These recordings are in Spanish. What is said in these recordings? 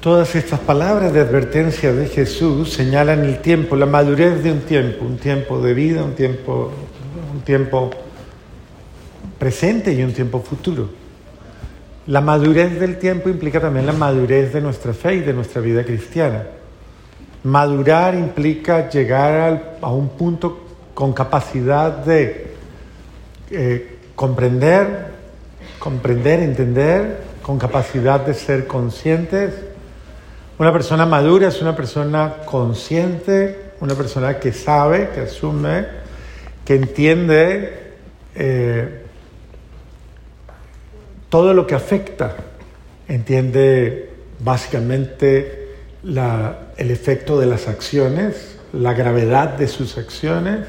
Todas estas palabras de advertencia de Jesús señalan el tiempo, la madurez de un tiempo, un tiempo de vida, un tiempo, un tiempo presente y un tiempo futuro. La madurez del tiempo implica también la madurez de nuestra fe y de nuestra vida cristiana. Madurar implica llegar a un punto con capacidad de eh, comprender, comprender, entender, con capacidad de ser conscientes. Una persona madura es una persona consciente, una persona que sabe, que asume, que entiende eh, todo lo que afecta, entiende básicamente el efecto de las acciones, la gravedad de sus acciones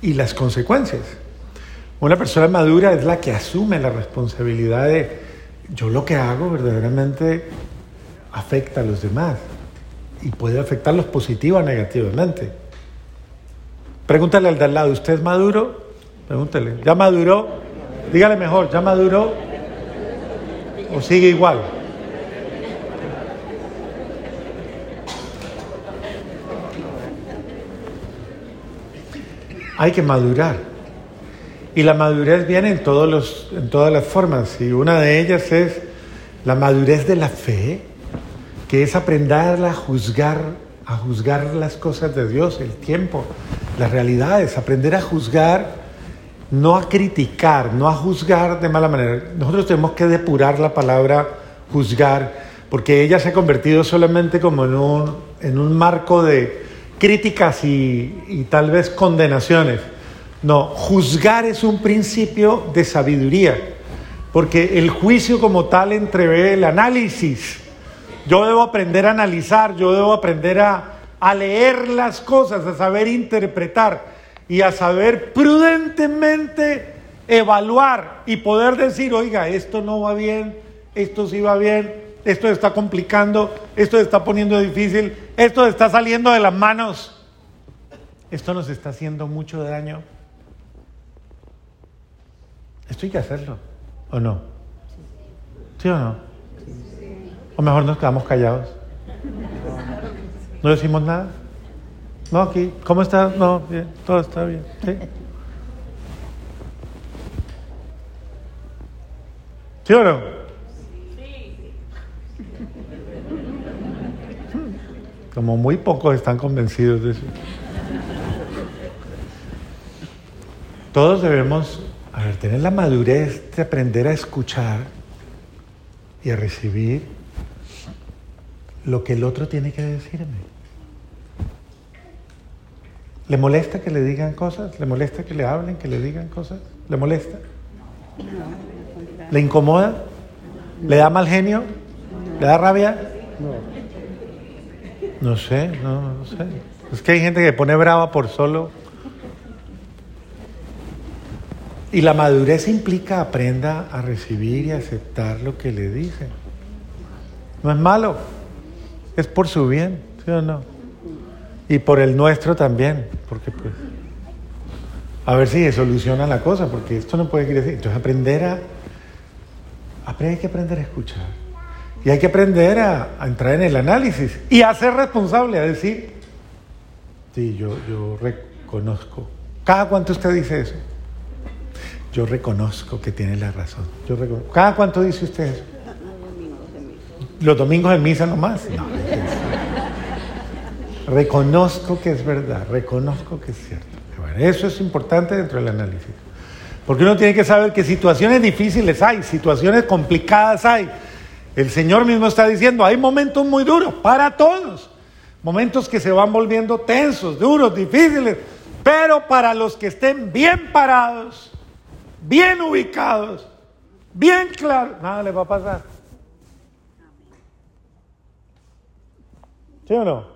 y las consecuencias. Una persona madura es la que asume la responsabilidad de yo lo que hago verdaderamente afecta a los demás y puede afectarlos positiva o negativamente. Pregúntale al de al lado, ¿usted es maduro? Pregúntale, ¿ya maduró? Dígale mejor, ¿ya maduró? ¿O sigue igual? Hay que madurar. Y la madurez viene en, todos los, en todas las formas. Y una de ellas es la madurez de la fe, que es aprender a juzgar, a juzgar las cosas de Dios, el tiempo, las realidades, aprender a juzgar, no a criticar, no a juzgar de mala manera. Nosotros tenemos que depurar la palabra juzgar, porque ella se ha convertido solamente como en un, en un marco de críticas y, y tal vez condenaciones. No, juzgar es un principio de sabiduría, porque el juicio como tal entrevé el análisis. Yo debo aprender a analizar, yo debo aprender a, leer las cosas, a saber interpretar y a saber prudentemente evaluar y poder decir, oiga, esto no va bien, esto sí va bien, esto está complicando, esto está poniendo difícil, esto está saliendo de las manos, esto nos está haciendo mucho daño. Esto hay que hacerlo, ¿o no? ¿Sí o no? O mejor nos quedamos callados. ¿No decimos nada? No, aquí. ¿Cómo está? No, bien, todo está bien. ¿Sí? ¿Sí o no? Como muy pocos están convencidos de eso. Todos debemos tener la madurez de aprender a escuchar y a recibir lo que el otro tiene que decirme. ¿Le molesta que le digan cosas? ¿Le molesta que le hablen, que le digan cosas? ¿Le molesta? ¿Le incomoda? ¿Le da mal genio? ¿Le da rabia? No. Sé, no, no sé. Es que hay gente que pone brava por solo y la madurez implica aprenda a recibir y aceptar lo que le dicen. No es malo, es por su bien, ¿sí o no? Y por el nuestro también, porque pues, a ver si soluciona la cosa, porque esto no puede decir. Entonces aprender a, hay que aprender a escuchar. Y hay que aprender a, entrar en el análisis y a ser responsable, a decir, sí, yo, yo reconozco. ¿Cada cuánto usted dice eso? Yo reconozco que tiene la razón. Yo ¿Cada cuánto dice usted eso? Los domingos en misa nomás. Reconozco que es verdad, reconozco que es cierto. eso es importante dentro del análisis. Porque uno tiene que saber que situaciones difíciles hay, situaciones complicadas hay. El Señor mismo está diciendo, hay momentos muy duros para todos. Momentos que se van volviendo tensos, duros, difíciles. Pero para los que estén bien parados, bien ubicados, bien claros, nada le va a pasar. ¿Sí o no?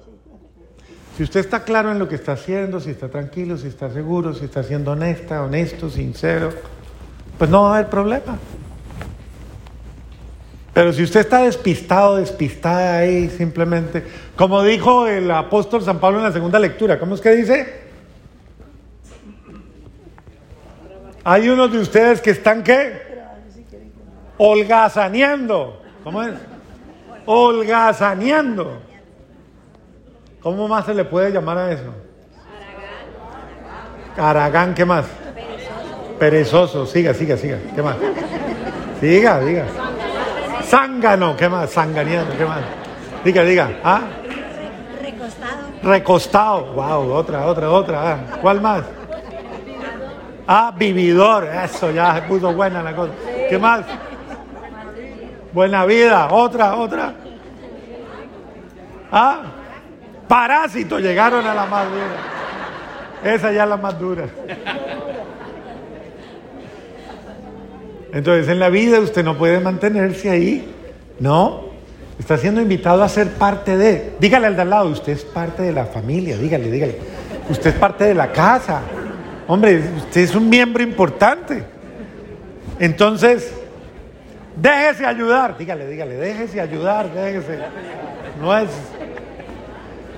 Si usted está claro en lo que está haciendo, si está tranquilo, si está seguro, si está siendo honesta, honesto, sincero, pues no va a haber problema. Pero si usted está despistado, despistada ahí, simplemente, como dijo el apóstol San Pablo en la segunda lectura, ¿cómo es que dice? Hay unos de ustedes que están qué? Holgazaneando. ¿Cómo es? holgazaneando. ¿Cómo más se le puede llamar a eso? Aragán, ¿qué más? Perezoso, siga, siga, siga. ¿Qué más? Siga, diga. Zángano, ¿qué más? Zanganeando, ¿qué más? Diga, diga. ¿Ah? Recostado. Recostado. Wow, otra, otra, otra. Ah, ¿Cuál más? Ah, vividor. Eso ya se puso buena la cosa. ¿Qué más? Buena vida. Otra, otra. Ah, parásito. Llegaron a la más dura. Esa ya es la más dura. Entonces, en la vida usted no puede mantenerse ahí, ¿no? Está siendo invitado a ser parte de. Dígale al de al lado, usted es parte de la familia, dígale, dígale. Usted es parte de la casa. Hombre, usted es un miembro importante. Entonces, déjese ayudar, dígale, dígale, déjese ayudar, déjese. No es.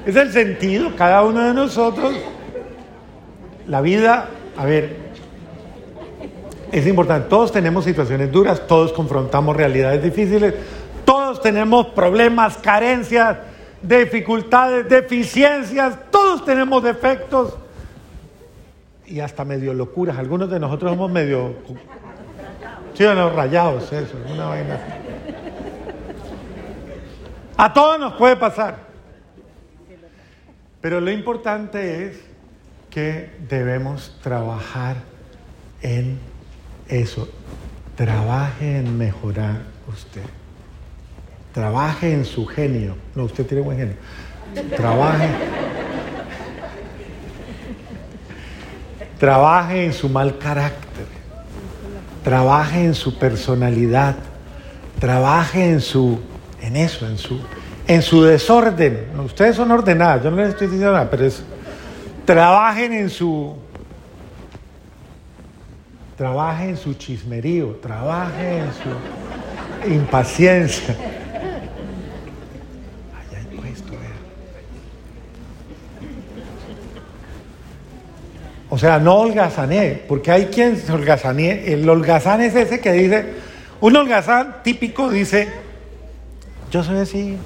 Es el sentido, cada uno de nosotros. La vida, a ver, es importante. Todos tenemos situaciones duras, todos confrontamos realidades difíciles, todos tenemos problemas, carencias, dificultades, deficiencias, todos tenemos defectos y hasta medio locuras. Algunos de nosotros somos medio, sí rayados, eso, una vaina. A todos nos puede pasar. Pero lo importante es que debemos trabajar en eso. Trabaje en mejorar usted. Trabaje en su genio. No, usted tiene buen genio. Trabaje. Trabaje en su mal carácter. Trabaje en su personalidad. Trabaje en su en eso, en su en su desorden. Ustedes son ordenadas, yo no les estoy diciendo nada, pero es trabajen en su trabaje en su chismerío, trabaje en su impaciencia. Ay, hay puesto, vea. O sea, no holgazané, porque hay quien se holgazanee. El holgazán es ese que dice, un holgazán típico dice, yo soy así,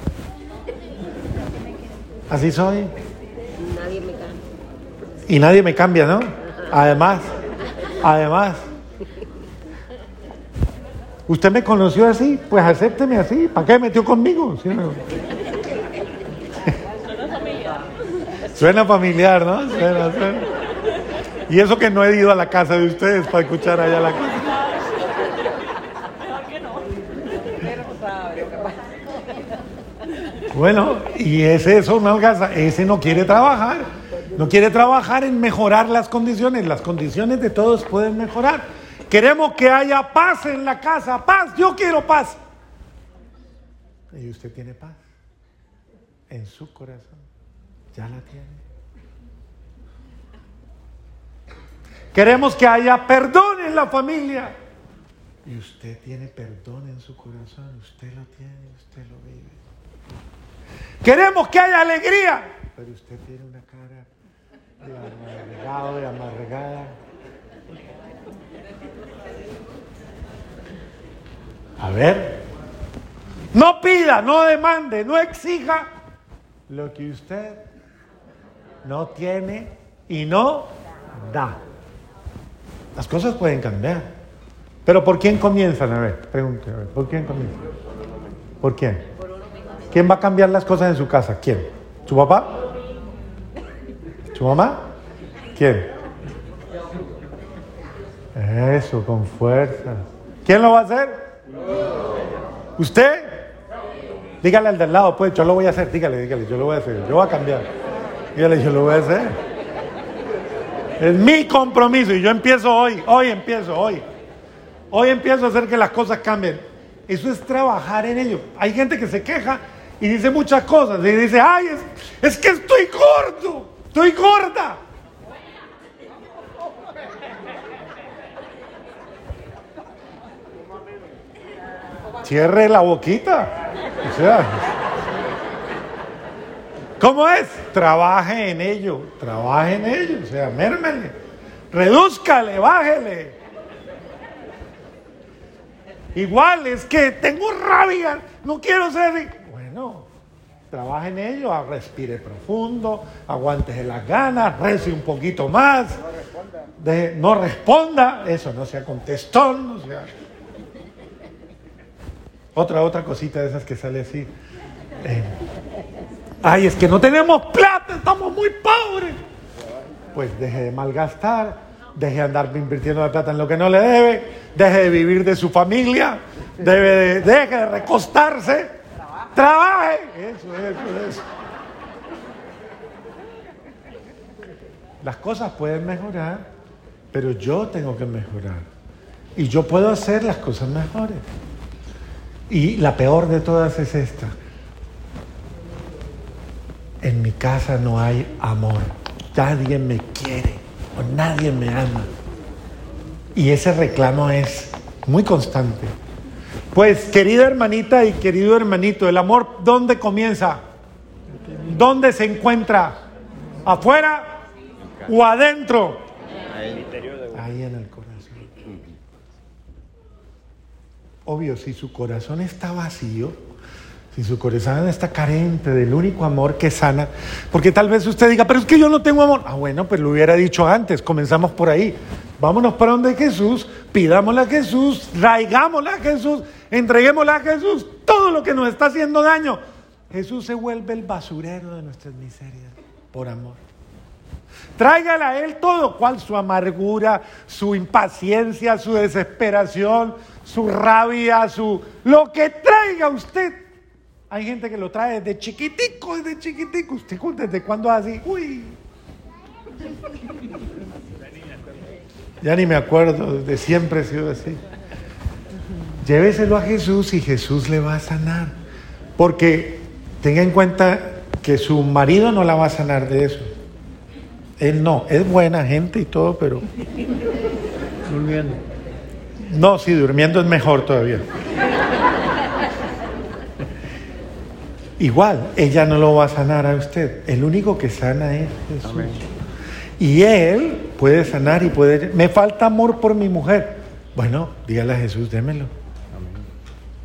así soy. Nadie me cambia. Y nadie me cambia, ¿no? Además, además. ¿Usted me conoció así? Pues acépteme así. ¿Para qué metió conmigo? ¿Sí o no? Suena familiar, ¿no? Suena, suena. Y eso que no he ido a la casa de ustedes para escuchar allá la cosa. Bueno, y es eso, una holgaza. Ese no quiere trabajar. No quiere trabajar en mejorar las condiciones. Las condiciones de todos pueden mejorar. Queremos que haya paz en la casa. Paz, yo quiero paz. Y usted tiene paz en su corazón. Ya la tiene. Queremos que haya perdón en la familia. Y usted tiene perdón en su corazón. Usted lo tiene, usted lo vive. Queremos que haya alegría. Pero usted tiene una cara de amargado, de amargada. A ver, no pida, no demande, no exija lo que usted no tiene y no da. Las cosas pueden cambiar. Pero ¿por quién comienzan? A ver, pregunte, ¿por quién comienzan? ¿Por quién? ¿Quién va a cambiar las cosas en su casa? ¿Quién? ¿Su papá? ¿Su mamá? ¿Quién? Eso, con fuerza. ¿Quién lo va a hacer? ¿Usted? Dígale al del lado, pues yo lo voy a hacer, dígale, dígale, yo lo voy a hacer, yo voy a cambiar. Dígale, yo lo voy a hacer. Es mi compromiso y yo empiezo hoy, hoy empiezo, hoy. Hoy empiezo a hacer que las cosas cambien. Eso es trabajar en ello. Hay gente que se queja y dice muchas cosas. Y dice, ay, es, que estoy gordo, estoy gorda. Cierre la boquita. O sea, ¿cómo es? Trabaje en ello, trabaje en ello, o sea, mérmele, redúzcale, bájele. Igual es que tengo rabia, no quiero ser. Bueno, trabaje en ello, respire profundo, aguante las ganas, rece un poquito más, de, no responda, eso, no sea contestón, no sea... Otra, otra cosita de esas que sale así. Eh, Ay, es que no tenemos plata, estamos muy pobres. Pues deje de malgastar, deje de andar invirtiendo la plata en lo que no le debe, deje de vivir de su familia, debe deje de recostarse, trabaje. Eso, eso, eso. Las cosas pueden mejorar, pero yo tengo que mejorar. Y yo puedo hacer las cosas mejores. Y la peor de todas es esta. En mi casa no hay amor. Nadie me quiere o nadie me ama. Y ese reclamo es muy constante. Pues querida hermanita y querido hermanito, el amor ¿dónde comienza? ¿Dónde se encuentra? ¿Afuera o adentro? Ahí en el corazón. Obvio, si su corazón está vacío, si su corazón está carente del único amor que sana, porque tal vez usted diga, pero es que yo no tengo amor. Ah, bueno, pues lo hubiera dicho antes, comenzamos por ahí. Vámonos para donde Jesús, pidámosle a Jesús, raigámosle a Jesús, entreguémosle a Jesús todo lo que nos está haciendo daño. Jesús se vuelve el basurero de nuestras miserias por amor. Tráigale a Él todo, cual su amargura, su impaciencia, su desesperación, su rabia, su... Lo que traiga usted. Hay gente que lo trae desde chiquitico, desde chiquitico. Usted desde cuándo así. Uy. Ya ni me acuerdo, desde siempre he sido así. Lléveselo a Jesús y Jesús le va a sanar. Porque tenga en cuenta que su marido no la va a sanar de eso. Él no, es buena gente y todo, pero... Durmiendo. No, sí, durmiendo es mejor todavía. Igual, ella no lo va a sanar a usted. El único que sana es Jesús. Amén. Y Él puede sanar y puede... Me falta amor por mi mujer. Bueno, dígale a Jesús, démelo.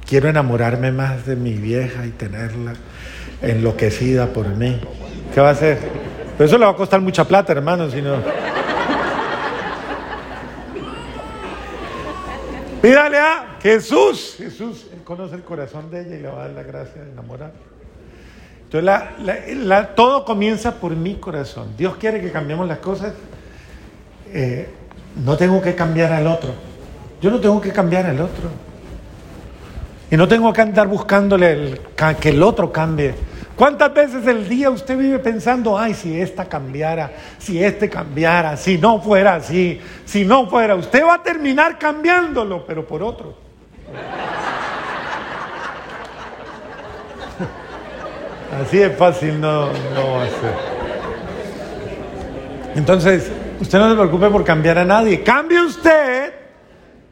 Quiero enamorarme más de mi vieja y tenerla enloquecida por mí. ¿Qué va a hacer? Pero eso le va a costar mucha plata, hermano, si no... Pídale a Jesús. Jesús él conoce el corazón de ella y le va a dar la gracia de enamorar. Entonces, todo comienza por mi corazón. Dios quiere que cambiemos las cosas. Eh, no tengo que cambiar al otro. Yo no tengo que cambiar al otro. Y no tengo que andar buscándole que el otro cambie. ¿Cuántas veces el día usted vive pensando, ay, si esta cambiara, si este cambiara, si no fuera así, si no fuera, usted va a terminar cambiándolo, pero por otro. Así de fácil no, no ser. Entonces, usted no se preocupe por cambiar a nadie. Cambie usted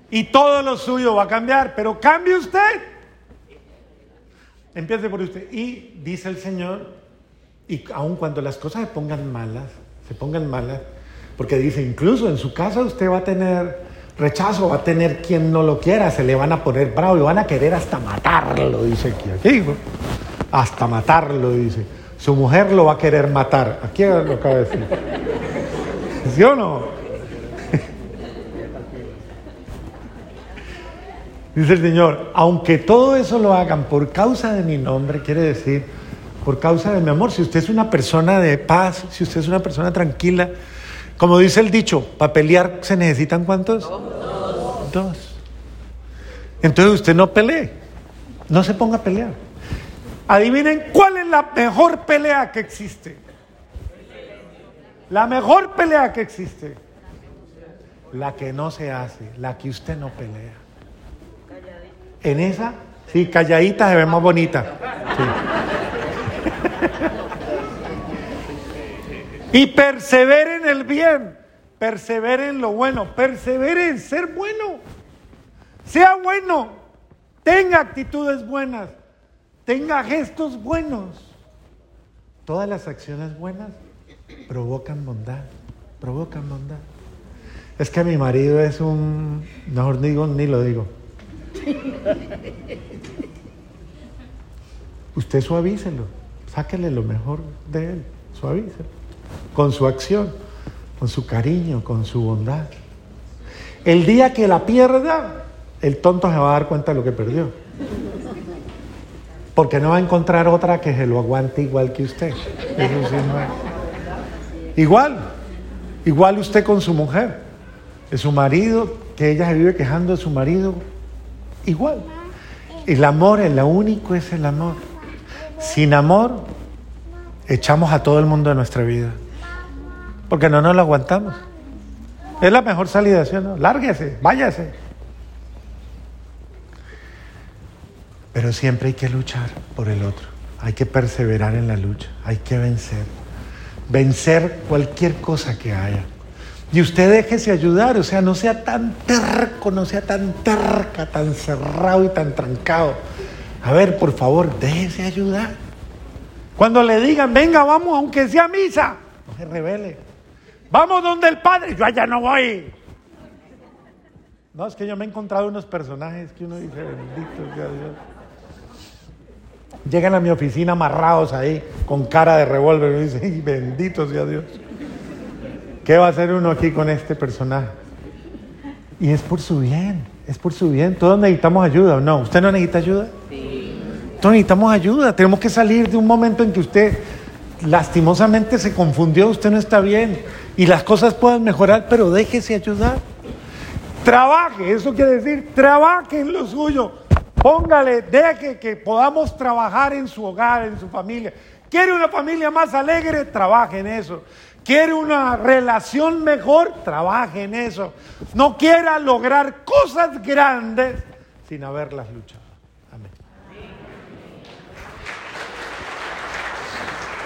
y todo lo suyo va a cambiar, pero cambie usted. Empiece por usted. Y dice el Señor, y aun cuando las cosas se pongan malas, se pongan malas, porque dice, incluso en su casa usted va a tener rechazo, va a tener quien no lo quiera, se le van a poner bravo y van a querer hasta matarlo, dice aquí. Aquí. Hasta matarlo, dice. Su mujer lo va a querer matar. Aquí lo acaba de decir. ¿Sí o no? Dice el Señor, aunque todo eso lo hagan por causa de mi nombre, quiere decir, por causa de mi amor, si usted es una persona de paz, si usted es una persona tranquila, como dice el dicho, para pelear se necesitan cuántos? Dos. Entonces usted no pelee, no se ponga a pelear. Adivinen cuál es la mejor pelea que existe. La mejor pelea que existe. La que no se hace, la que usted no pelea. En esa, sí, calladita se ve más bonita. Y persevere en el bien, persevere en lo bueno, persevere en ser bueno. Sea bueno, tenga actitudes buenas, tenga gestos buenos. Todas las acciones buenas provocan bondad, provocan bondad. Es que mi marido es un, mejor digo, ni lo digo. usted suavícelo, sáquele lo mejor de él, suavícelo, con su acción, con su cariño, con su bondad. El día que la pierda, el tonto se va a dar cuenta de lo que perdió. Porque no va a encontrar otra que se lo aguante igual que usted. Es. Igual, igual usted con su mujer, de su marido, que ella se vive quejando de su marido, igual. El amor, el único es el amor. Sin amor, echamos a todo el mundo de nuestra vida. Porque no nos lo aguantamos. Es la mejor salida, ¿sí no? Lárguese, váyase. Pero siempre hay que luchar por el otro. Hay que perseverar en la lucha. Hay que vencer. Vencer cualquier cosa que haya. Y usted déjese ayudar, o sea, no sea tan terco, no sea tan terca, tan cerrado y tan trancado. A ver, por favor, déjese ayudar. Cuando le digan, venga, vamos, aunque sea misa, no se revele. Vamos donde el Padre, yo allá no voy. No, es que yo me he encontrado unos personajes que uno dice, bendito sea Dios. Llegan a mi oficina amarrados ahí, con cara de revólver, y dicen, bendito sea Dios. ¿Qué va a hacer uno aquí con este personaje? Y es por su bien, es por su bien. Todos necesitamos ayuda, ¿o no? ¿Usted no necesita ayuda? Sí. Todos necesitamos ayuda. Tenemos que salir de un momento en que usted lastimosamente se confundió, usted no está bien. Y las cosas pueden mejorar, pero déjese ayudar. Trabaje, eso quiere decir, trabaje en lo suyo. Póngale, deje que podamos trabajar en su hogar, en su familia. ¿Quiere una familia más alegre? Trabaje en eso. ¿Quiere una relación mejor? Trabaje en eso. No quiera lograr cosas grandes sin haberlas luchado.